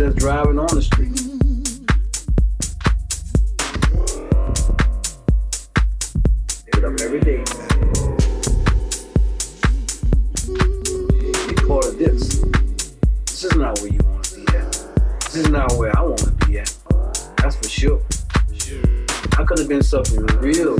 They're driving on the street. They up every day. Part of this. This is not where you want to be at. This is not where I want to be at. That's for sure. I could have been something real,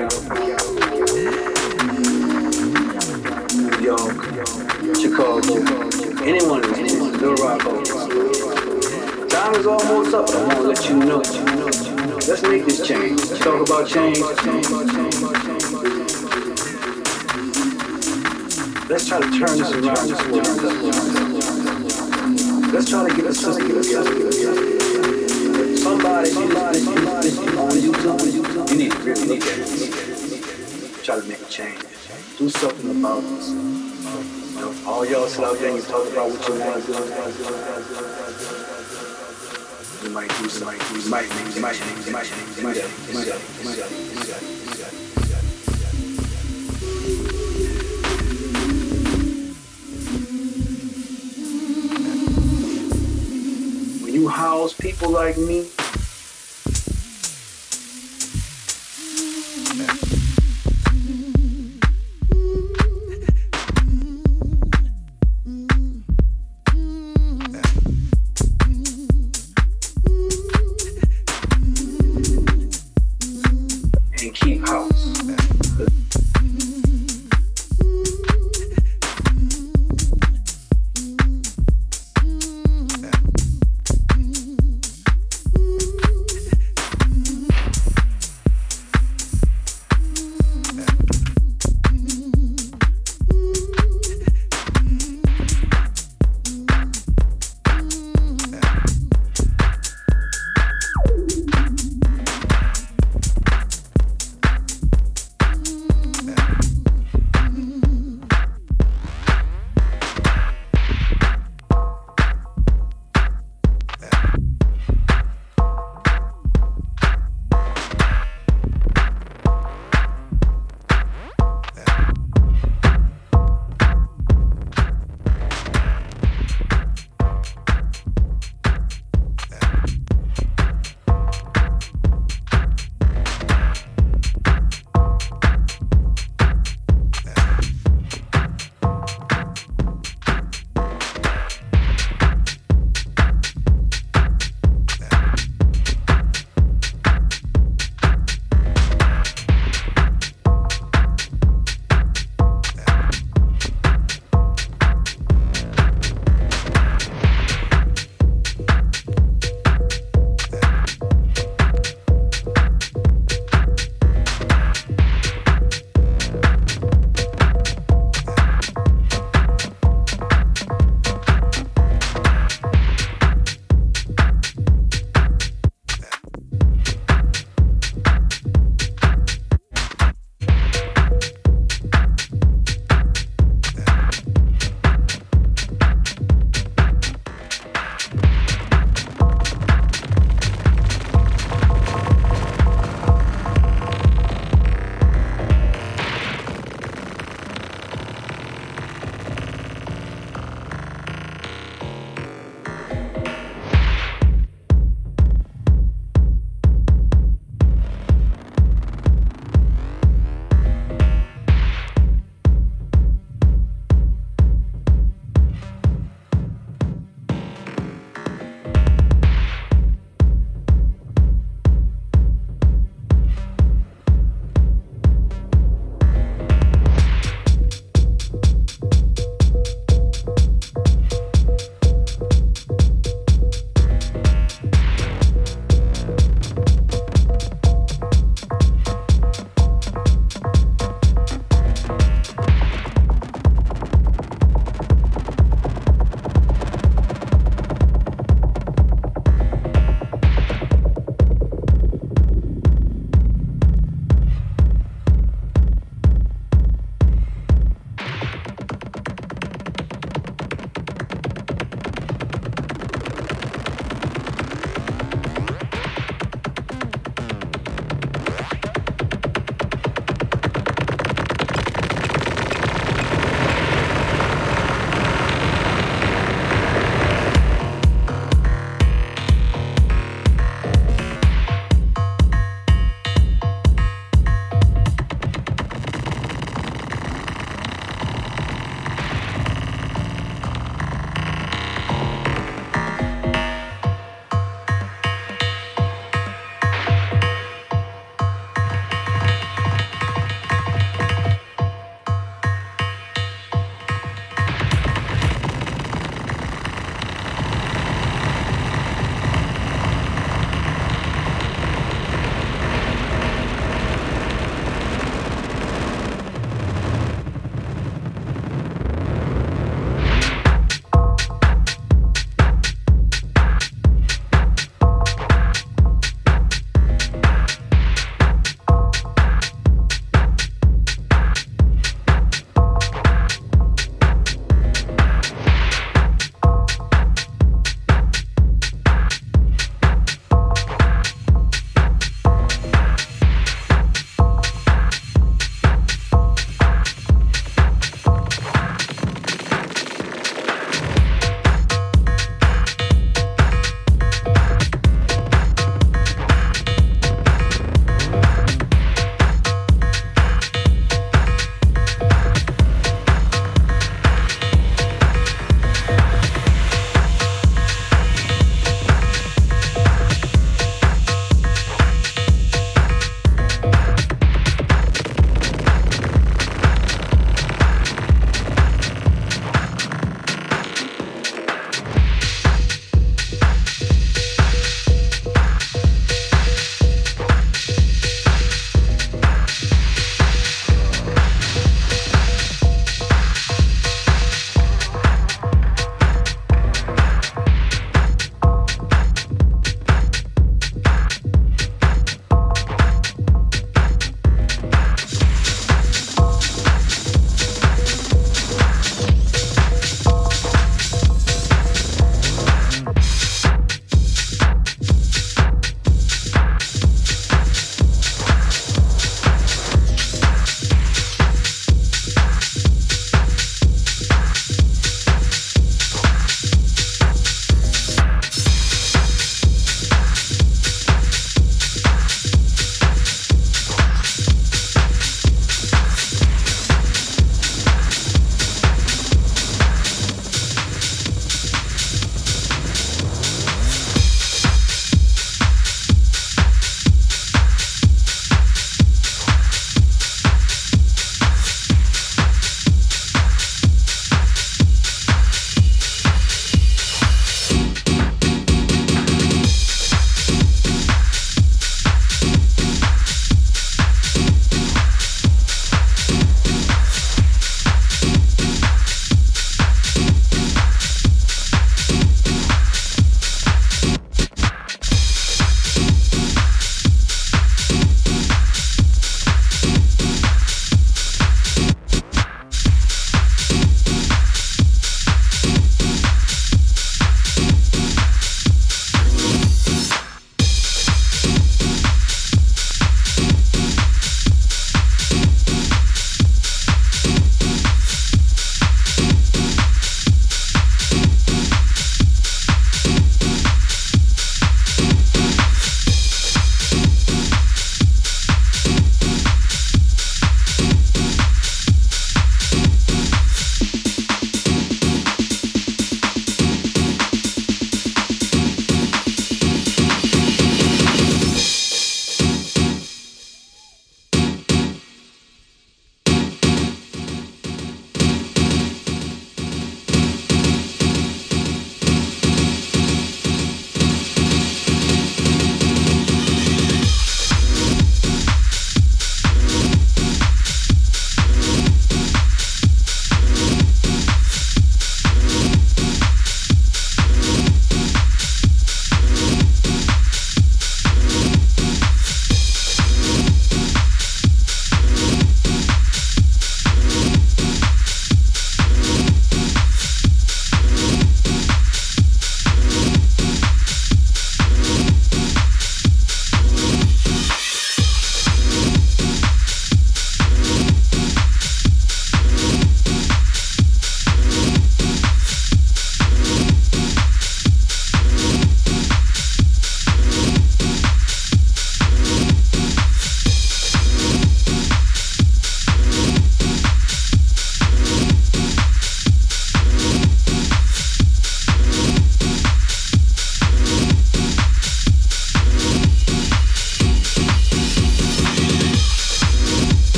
New York, Chicago, anyone in this Little Rock. Time is almost up. I want to let you know. Let's make this change. Talk about change. Let's try to turn this around. Let's try to get a system together. Somebody, somebody, somebody, YouTube, you need really need that. Try to make a change. Do something about this. You know, all y'all sit out there and you talk about what you want to do. You might do might, might, you might, you might, you might, you might, might. When you house people like me,